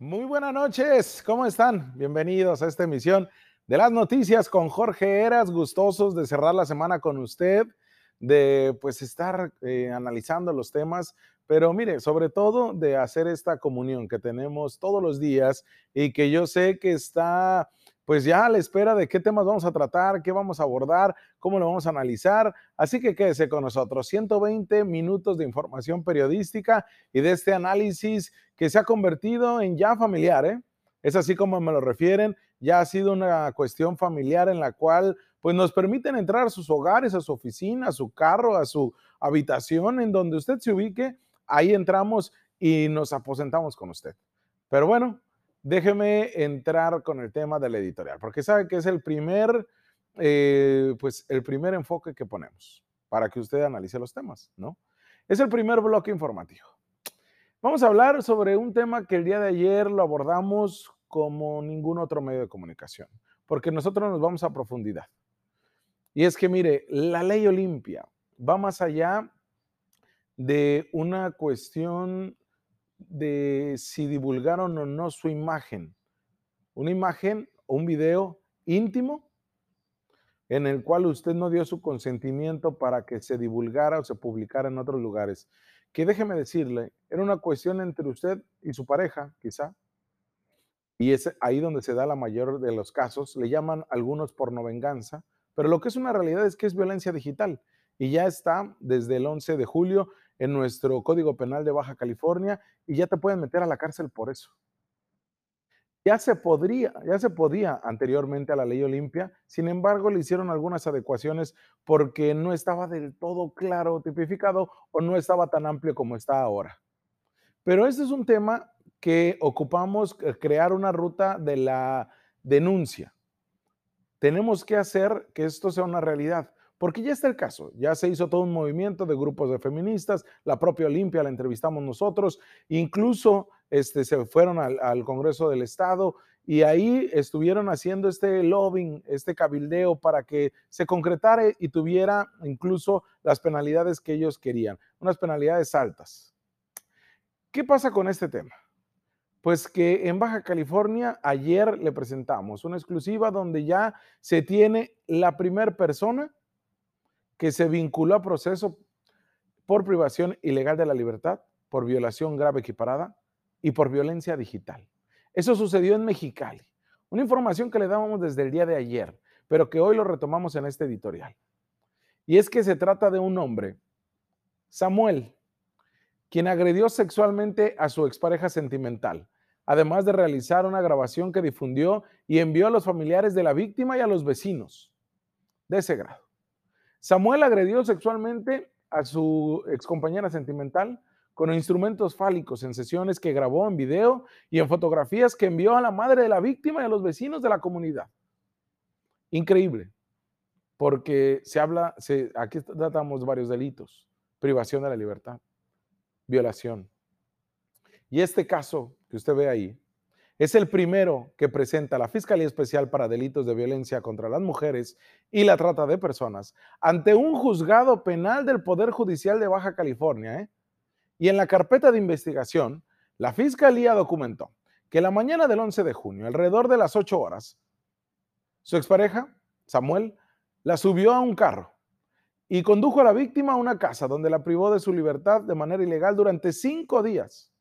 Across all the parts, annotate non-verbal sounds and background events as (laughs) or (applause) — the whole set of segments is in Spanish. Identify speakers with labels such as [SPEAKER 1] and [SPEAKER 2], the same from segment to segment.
[SPEAKER 1] Muy buenas noches, ¿cómo están? Bienvenidos a esta emisión de las noticias con Jorge Eras, gustosos de cerrar la semana con usted, de pues estar eh, analizando los temas, pero mire, sobre todo de hacer esta comunión que tenemos todos los días y que yo sé que está pues ya a la espera de qué temas vamos a tratar, qué vamos a abordar, cómo lo vamos a analizar. Así que quédese con nosotros. 120 minutos de información periodística y de este análisis que se ha convertido en ya familiar, ¿eh? Es así como me lo refieren, ya ha sido una cuestión familiar en la cual pues nos permiten entrar a sus hogares, a su oficina, a su carro, a su habitación, en donde usted se ubique, ahí entramos y nos aposentamos con usted. Pero bueno, déjeme entrar con el tema del editorial, porque sabe que es el primer, eh, pues el primer enfoque que ponemos para que usted analice los temas, ¿no? Es el primer bloque informativo. Vamos a hablar sobre un tema que el día de ayer lo abordamos como ningún otro medio de comunicación, porque nosotros nos vamos a profundidad. Y es que, mire, la ley Olimpia va más allá de una cuestión de si divulgaron o no su imagen. Una imagen o un video íntimo en el cual usted no dio su consentimiento para que se divulgara o se publicara en otros lugares. Que déjeme decirle, era una cuestión entre usted y su pareja, quizá. Y es ahí donde se da la mayor de los casos. Le llaman algunos pornovenganza, pero lo que es una realidad es que es violencia digital. Y ya está desde el 11 de julio en nuestro Código Penal de Baja California y ya te pueden meter a la cárcel por eso. Ya se podría, ya se podía anteriormente a la ley Olimpia, sin embargo le hicieron algunas adecuaciones porque no estaba del todo claro, tipificado o no estaba tan amplio como está ahora. Pero este es un tema que ocupamos eh, crear una ruta de la denuncia. Tenemos que hacer que esto sea una realidad. Porque ya está el caso, ya se hizo todo un movimiento de grupos de feministas, la propia Olimpia la entrevistamos nosotros, incluso este, se fueron al, Congreso del Estado y ahí estuvieron haciendo este lobbying, este cabildeo para que se concretara y tuviera incluso las penalidades que ellos querían, unas penalidades altas. ¿Qué pasa con este tema? Pues que en Baja California ayer le presentamos una exclusiva donde ya se tiene la primera persona que se vinculó a proceso por privación ilegal de la libertad, por violación grave equiparada y por violencia digital. Eso sucedió en Mexicali. Una información que le dábamos desde el día de ayer, pero que hoy lo retomamos en este editorial. Y es que se trata de un hombre, Samuel, quien agredió sexualmente a su expareja sentimental, además de realizar una grabación que difundió y envió a los familiares de la víctima y a los vecinos de ese grado. Samuel agredió sexualmente a su excompañera sentimental con instrumentos fálicos en sesiones que grabó en video y en fotografías que envió a la madre de la víctima y a los vecinos de la comunidad. Increíble, porque se habla, aquí tratamos varios delitos, privación de la libertad, violación. Y este caso que usted ve ahí es el primero que presenta la Fiscalía Especial para Delitos de Violencia contra las Mujeres y la Trata de Personas ante un juzgado penal del Poder Judicial de Baja California. ¿eh? Y en la carpeta de investigación, la Fiscalía documentó que la mañana del 11 de junio, alrededor de las 8 horas, su expareja, Samuel, la subió a un carro y condujo a la víctima a una casa donde la privó de su libertad de manera ilegal durante cinco días.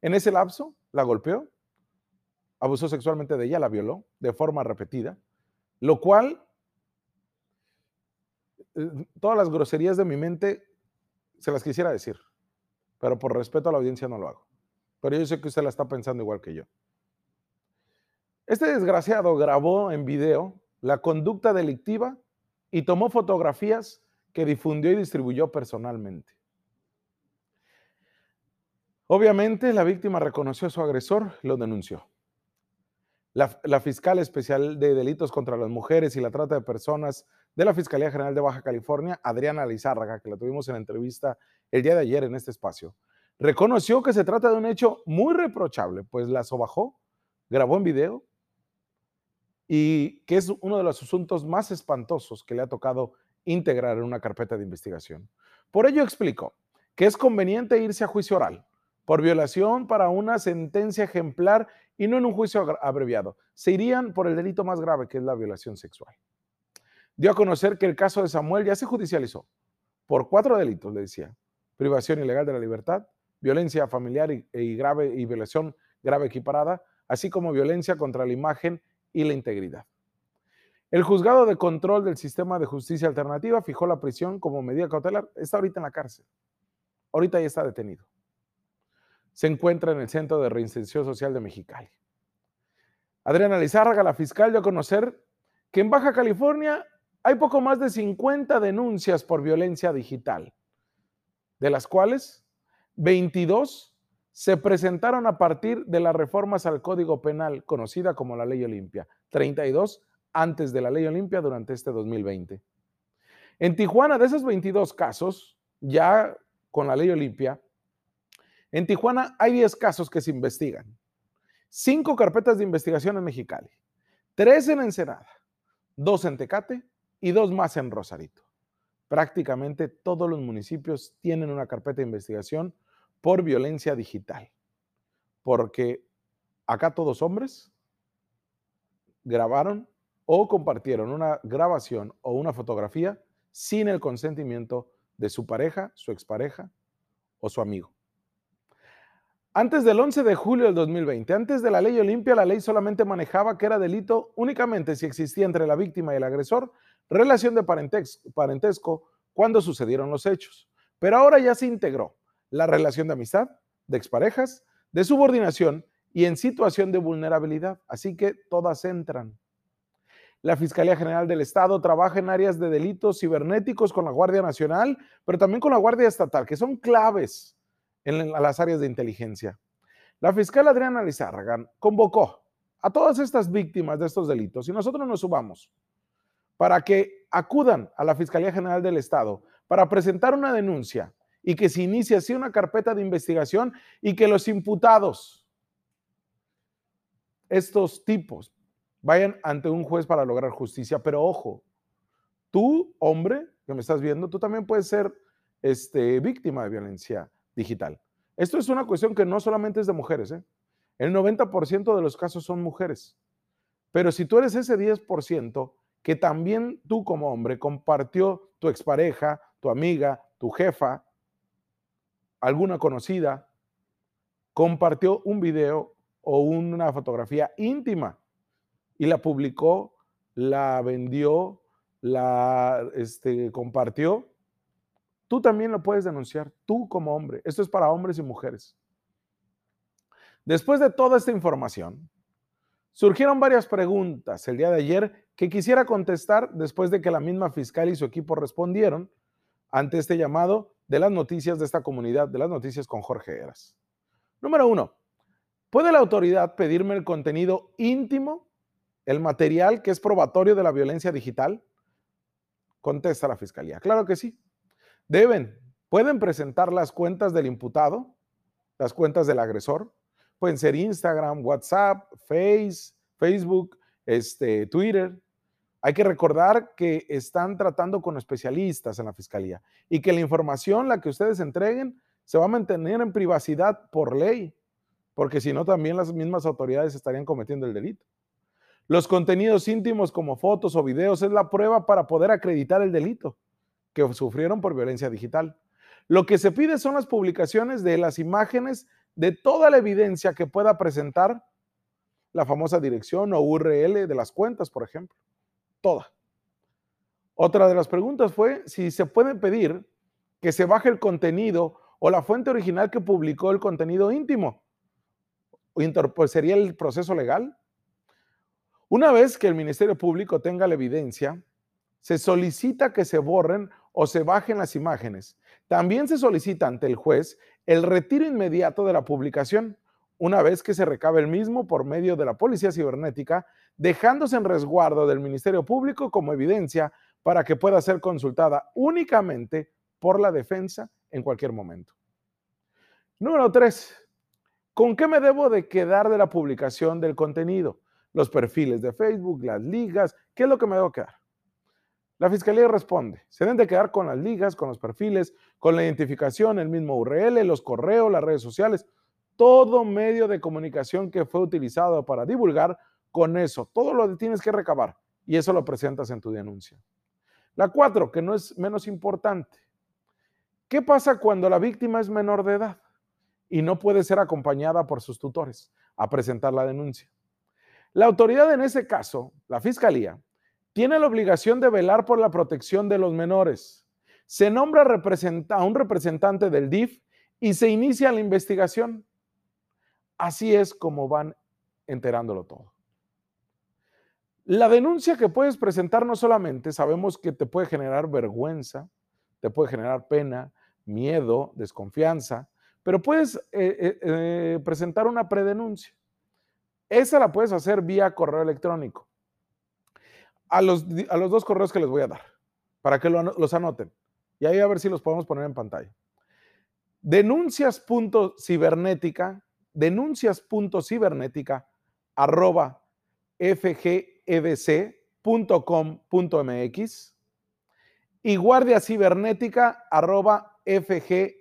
[SPEAKER 1] En ese lapso, la golpeó, abusó sexualmente de ella, la violó de forma repetida, lo cual, eh, todas las groserías de mi mente se las quisiera decir, pero por respeto a la audiencia no lo hago. Pero yo sé que usted la está pensando igual que yo. Este desgraciado grabó en video la conducta delictiva y tomó fotografías que difundió y distribuyó personalmente. Obviamente la víctima reconoció a su agresor, lo denunció. La, fiscal especial de delitos contra las mujeres y la trata de personas de la Fiscalía General de Baja California, Adriana Lizárraga, que la tuvimos en la entrevista el día de ayer en este espacio, reconoció que se trata de un hecho muy reprochable, pues la sobajó, grabó en video y que es uno de los asuntos más espantosos que le ha tocado integrar en una carpeta de investigación. Por ello explicó que es conveniente irse a juicio oral por violación para una sentencia ejemplar y no en un juicio abreviado. Se irían por el delito más grave, que es la violación sexual. Dio a conocer que el caso de Samuel ya se judicializó por cuatro delitos, le decía. Privación ilegal de la libertad, violencia familiar y, y grave y violación grave equiparada, así como violencia contra la imagen y la integridad. El juzgado de control del sistema de justicia alternativa fijó la prisión como medida cautelar. Está ahorita en la cárcel. Ahorita ya está detenido. Se encuentra en el Centro de Reinserción Social de Mexicali. Adriana Lizárraga, la fiscal, dio a conocer que en Baja California hay poco más de 50 denuncias por violencia digital, de las cuales 22 se presentaron a partir de las reformas al Código Penal, conocida como la Ley Olimpia. 32 antes de la ley Olimpia durante este 2020. En Tijuana, de esos 22 casos, ya con la ley Olimpia, en Tijuana hay 10 casos que se investigan. Cinco carpetas de investigación en Mexicali, tres en Ensenada, dos en Tecate y dos más en Rosarito. Prácticamente todos los municipios tienen una carpeta de investigación por violencia digital, porque acá todos hombres grabaron o compartieron una grabación o una fotografía sin el consentimiento de su pareja, su expareja o su amigo. Antes del 11 de julio del 2020, antes de la ley Olimpia, la ley solamente manejaba que era delito únicamente si existía entre la víctima y el agresor relación de parentesco cuando sucedieron los hechos. Pero ahora ya se integró la relación de amistad, de exparejas, de subordinación y en situación de vulnerabilidad. Así que todas entran. La Fiscalía General del Estado trabaja en áreas de delitos cibernéticos con la Guardia Nacional, pero también con la Guardia Estatal, que son claves en las áreas de inteligencia. La fiscal Adriana Lizárraga convocó a todas estas víctimas de estos delitos y nosotros nos subamos para que acudan a la Fiscalía General del Estado para presentar una denuncia y que se inicie así una carpeta de investigación y que los imputados, estos tipos, vayan ante un juez para lograr justicia. Pero ojo, tú, hombre, que me estás viendo, tú también puedes ser este, víctima de violencia digital. Esto es una cuestión que no solamente es de mujeres. ¿eh? El 90% de los casos son mujeres. Pero si tú eres ese 10% que también tú como hombre compartió tu expareja, tu amiga, tu jefa, alguna conocida, compartió un video o una fotografía íntima y la publicó, la vendió, la este, compartió, tú también lo puedes denunciar, tú como hombre. Esto es para hombres y mujeres. Después de toda esta información, surgieron varias preguntas el día de ayer que quisiera contestar después de que la misma fiscal y su equipo respondieron ante este llamado de las noticias de esta comunidad, de las noticias con Jorge Eras. Número uno, ¿puede la autoridad pedirme el contenido íntimo el material que es probatorio de la violencia digital? Contesta la fiscalía. Claro que sí. Deben, pueden presentar las cuentas del imputado, las cuentas del agresor. Pueden ser Instagram, WhatsApp, Face, Facebook, este, Twitter. Hay que recordar que están tratando con especialistas en la fiscalía y que la información, la que ustedes entreguen, se va a mantener en privacidad por ley, porque si no, también las mismas autoridades estarían cometiendo el delito. Los contenidos íntimos como fotos o videos es la prueba para poder acreditar el delito que sufrieron por violencia digital. Lo que se pide son las publicaciones de las imágenes de toda la evidencia que pueda presentar la famosa dirección o URL de las cuentas, por ejemplo. Toda. Otra de las preguntas fue si se puede pedir que se baje el contenido o la fuente original que publicó el contenido íntimo. Pues, ¿Sería el proceso legal? Una vez que el Ministerio Público tenga la evidencia, se solicita que se borren o se bajen las imágenes. También se solicita ante el juez el retiro inmediato de la publicación, una vez que se recabe el mismo por medio de la Policía Cibernética, dejándose en resguardo del Ministerio Público como evidencia para que pueda ser consultada únicamente por la defensa en cualquier momento. Número tres, ¿con qué me debo de quedar de la publicación del contenido? los perfiles de Facebook, las ligas, ¿qué es lo que me debo quedar? La fiscalía responde, se deben de quedar con las ligas, con los perfiles, con la identificación, el mismo URL, los correos, las redes sociales, todo medio de comunicación que fue utilizado para divulgar, con eso, todo lo tienes que recabar y eso lo presentas en tu denuncia. La cuatro, que no es menos importante. ¿Qué pasa cuando la víctima es menor de edad y no puede ser acompañada por sus tutores a presentar la denuncia? La autoridad en ese caso, la fiscalía, tiene la obligación de velar por la protección de los menores. Se nombra a un representante del DIF y se inicia la investigación. Así es como van enterándolo todo. La denuncia que puedes presentar no solamente sabemos que te puede generar vergüenza, te puede generar pena, miedo, desconfianza, pero puedes eh, eh, eh, presentar una predenuncia. Esa la puedes hacer vía correo electrónico. A los, a los dos correos que les voy a dar, para que los anoten. Y ahí a ver si los podemos poner en pantalla. Denuncias.cibernética, denuncias.cibernética, arroba fgedc.com.mx y guardia cibernética arroba fgedc.com.mx.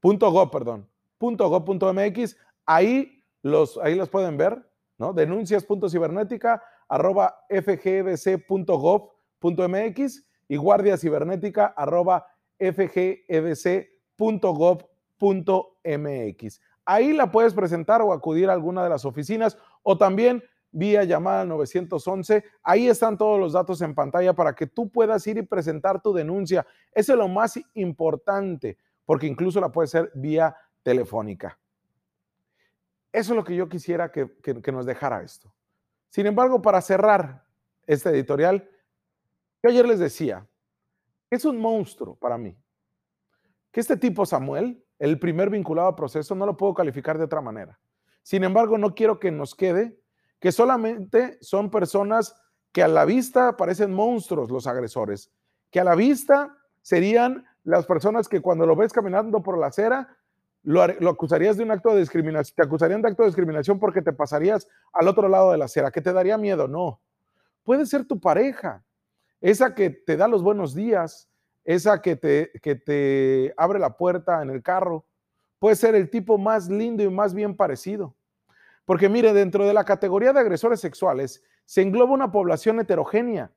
[SPEAKER 1] Punto go, perdón. Punto go.mx. Ahí los, ahí los pueden ver, ¿no? Denuncias.cibernética arroba fgedc.gov.mx y guardia cibernética arroba fgedc.gov.mx. Ahí la puedes presentar o acudir a alguna de las oficinas o también vía llamada 911. Ahí están todos los datos en pantalla para que tú puedas ir y presentar tu denuncia. Eso es lo más importante, porque incluso la puedes hacer vía telefónica. Eso es lo que yo quisiera que, nos dejara esto. Sin embargo, para cerrar este editorial, yo ayer les decía, es un monstruo para mí, que este tipo Samuel el primer vinculado al proceso, no lo puedo calificar de otra manera. Sin embargo, no quiero que nos quede que solamente son personas que a la vista parecen monstruos los agresores, que a la vista serían las personas que cuando lo ves caminando por la acera, lo, acusarías de un acto de discriminación, te acusarían de acto de discriminación porque te pasarías al otro lado de la acera, que te daría miedo, no. Puede ser tu pareja, esa que te da los buenos días, esa que te, que te abre la puerta en el carro, puede ser el tipo más lindo y más bien parecido. Porque mire, dentro de la categoría de agresores sexuales se engloba una población heterogénea,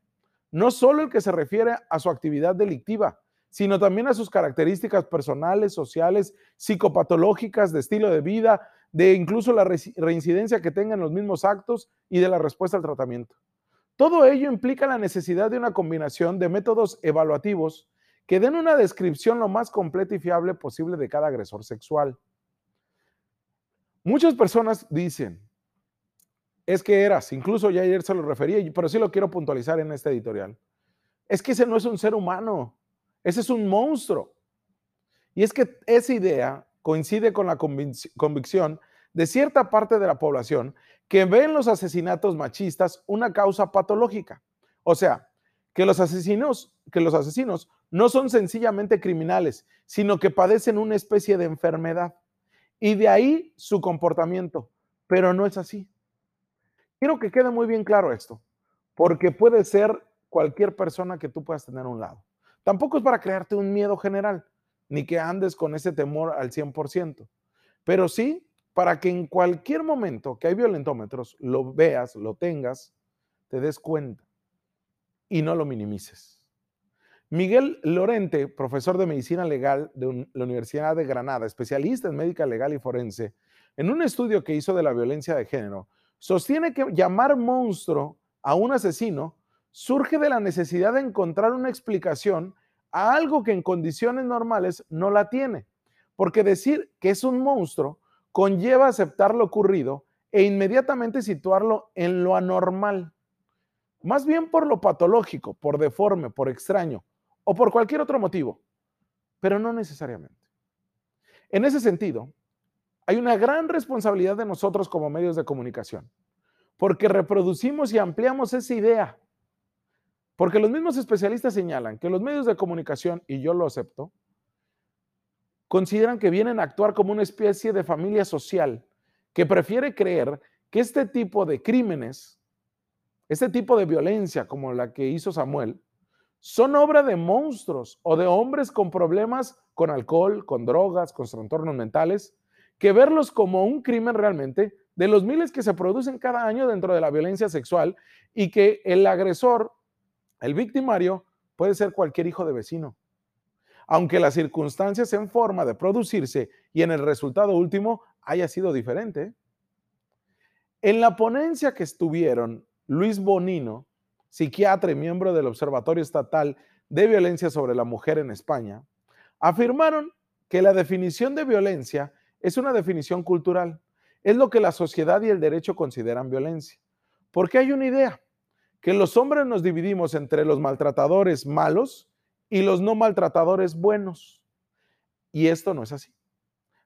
[SPEAKER 1] no solo el que se refiere a su actividad delictiva, sino también a sus características personales, sociales, psicopatológicas, de estilo de vida, de incluso la reincidencia que tengan los mismos actos y de la respuesta al tratamiento. Todo ello implica la necesidad de una combinación de métodos evaluativos que den una descripción lo más completa y fiable posible de cada agresor sexual. Muchas personas dicen, es que eras, incluso ya ayer se lo refería, pero sí lo quiero puntualizar en este editorial. Es que ese no es un ser humano, ese es un monstruo. Y es que esa idea coincide con la convicción de cierta parte de la población que ve en los asesinatos machistas una causa patológica. O sea, que los asesinos, que los asesinos no son sencillamente criminales, sino que padecen una especie de enfermedad. Y de ahí su comportamiento. Pero no es así. Quiero que quede muy bien claro esto, porque puede ser cualquier persona que tú puedas tener a un lado. Tampoco es para crearte un miedo general, ni que andes con ese temor al 100%, pero sí para que en cualquier momento que hay violentómetros, lo veas, lo tengas, te des cuenta y no lo minimices. Miguel Lorente, profesor de medicina legal de la Universidad de Granada, especialista en médica legal y forense, en un estudio que hizo de la violencia de género, sostiene que llamar monstruo a un asesino surge de la necesidad de encontrar una explicación a algo que en condiciones normales no la tiene. Porque decir que es un monstruo conlleva aceptar lo ocurrido e inmediatamente situarlo en lo anormal. Más bien por lo patológico, por deforme, por extraño, o por cualquier otro motivo, pero no necesariamente. En ese sentido, hay una gran responsabilidad de nosotros como medios de comunicación, porque reproducimos y ampliamos esa idea. Porque los mismos especialistas señalan que los medios de comunicación, y yo lo acepto, consideran que vienen a actuar como una especie de familia social que prefiere creer que este tipo de crímenes Este tipo de violencia, como la que hizo Samuel, son obra de monstruos o de hombres con problemas con alcohol, con drogas, con trastornos mentales, que verlos como un crimen realmente de los miles que se producen cada año dentro de la violencia sexual y que el agresor, el victimario, puede ser cualquier hijo de vecino. Aunque las circunstancias en forma de producirse y en el resultado último haya sido diferente. En la ponencia que estuvieron Luis Bonino, psiquiatra y miembro del Observatorio Estatal de Violencia sobre la Mujer en España, afirmaron que la definición de violencia es una definición cultural. Es lo que la sociedad y el derecho consideran violencia. Porque hay una idea, que los hombres nos dividimos entre los maltratadores malos y los no maltratadores buenos. Y esto no es así.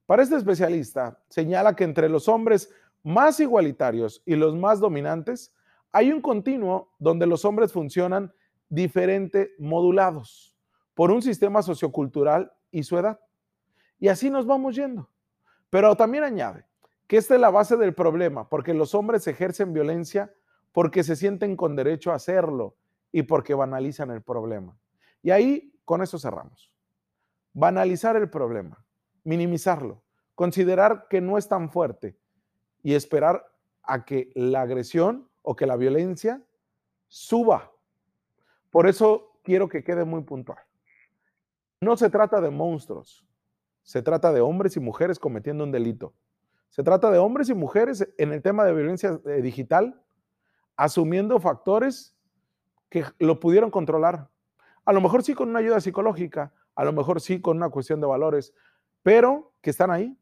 [SPEAKER 1] Para este especialista, señala que entre los hombres más igualitarios y los más dominantes hay un continuo donde los hombres funcionan diferente modulados por un sistema sociocultural y su edad. Y así nos vamos yendo. Pero también añade que esta es la base del problema, porque los hombres ejercen violencia porque se sienten con derecho a hacerlo y porque banalizan el problema. Y ahí con eso cerramos. Banalizar el problema, minimizarlo, considerar que no es tan fuerte y esperar a que la agresión o que la violencia suba. Por eso quiero que quede muy puntual. No se trata de monstruos, se trata de hombres y mujeres cometiendo un delito. Se trata de hombres y mujeres en el tema de violencia eh, digital asumiendo factores que lo pudieron controlar. A lo mejor sí con una ayuda psicológica, a lo mejor sí con una cuestión de valores, pero que están ahí.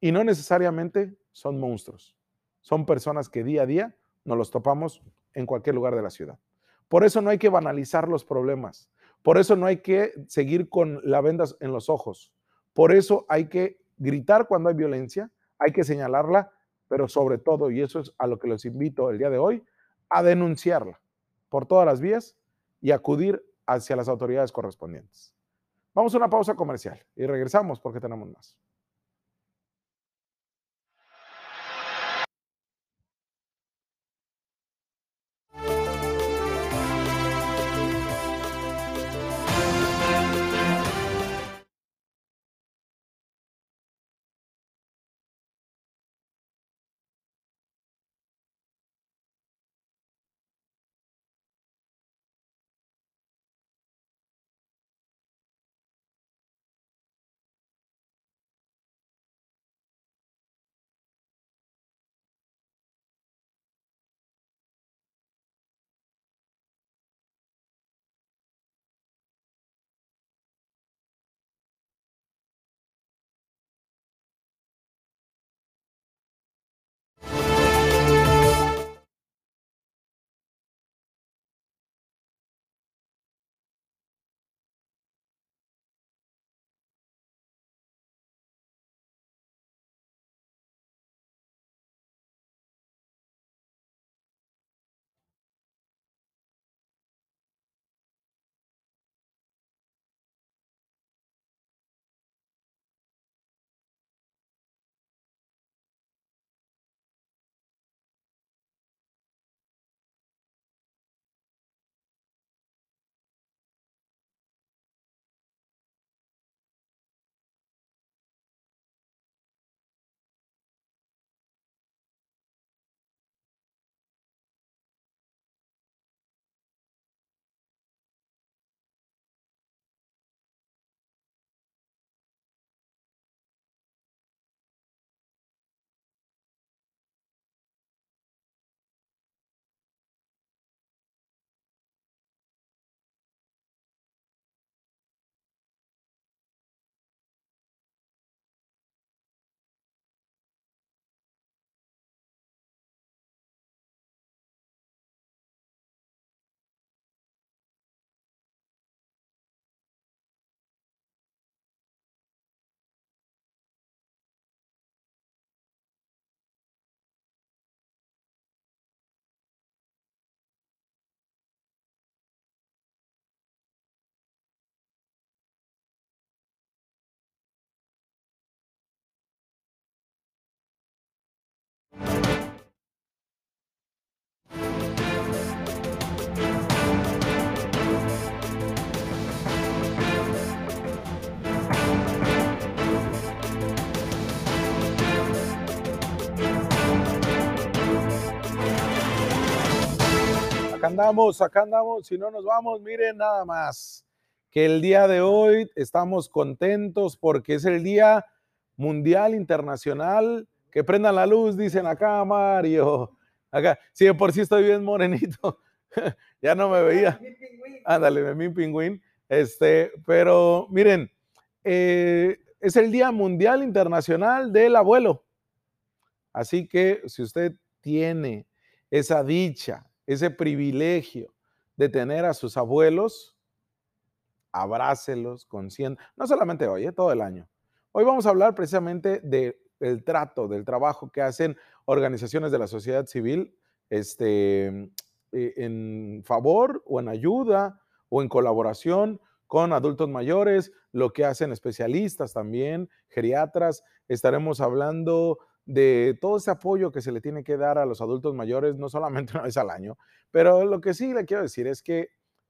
[SPEAKER 1] Y no necesariamente son monstruos. Son personas que día a día nos los topamos en cualquier lugar de la ciudad. Por eso no hay que banalizar los problemas. Por eso no hay que seguir con la venda en los ojos. Por eso hay que gritar cuando hay violencia, hay que señalarla, pero sobre todo, y eso es a lo que los invito el día de hoy, a denunciarla por todas las vías y acudir hacia las autoridades correspondientes. Vamos a una pausa comercial y regresamos porque tenemos más. Andamos, acá andamos. Si no nos vamos, miren nada más que el día de hoy estamos contentos porque es el Día Mundial Internacional. Que prendan la luz, dicen acá, Mario. Acá, sí, por sí estoy bien morenito. (laughs) ya no me veía. Ándale, mi pingüín. Este, pero miren, eh, es el Día Mundial Internacional del Abuelo. Así que si usted tiene esa dicha, ese privilegio de tener a sus abuelos, abrácelos, consciente, no solamente hoy, eh, todo el año. Hoy vamos a hablar precisamente del trato, del trabajo que hacen organizaciones de la sociedad civil este, eh, en favor o en ayuda o en colaboración con adultos mayores, lo que hacen especialistas también, geriatras. Estaremos hablando de todo ese apoyo que se le tiene que dar a los adultos mayores, no solamente (laughs) una vez al año, pero lo que sí le quiero decir es que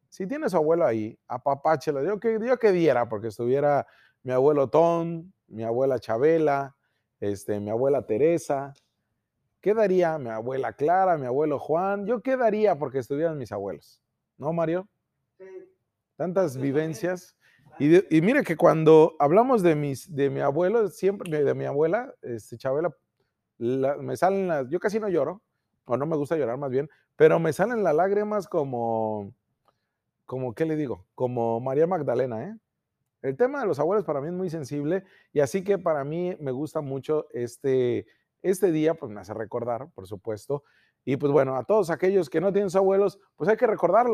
[SPEAKER 1] si tiene su abuelo ahí, apapáchelo, yo que, yo que diera, porque estuviera mi abuelo Tom, mi abuela Chabela, este, mi abuela Teresa, ¿qué daría mi abuela Clara, mi abuelo Juan? Yo qué daría porque estuvieran mis abuelos, ¿no, Mario? Tantas vivencias. Y, y, mire que cuando hablamos de, mis, de mi abuelo, siempre, de mi abuela, este, Chabela, me salen las, yo casi no lloro, o no me gusta llorar más bien, pero me salen las lágrimas como, como, ¿qué le digo? Como María Magdalena, ¿eh? El tema de los abuelos para mí es muy sensible y así que para mí me gusta mucho este, este día, pues me hace recordar, por supuesto. Y pues bueno, a todos aquellos que no tienen sus abuelos, pues hay que recordarlo.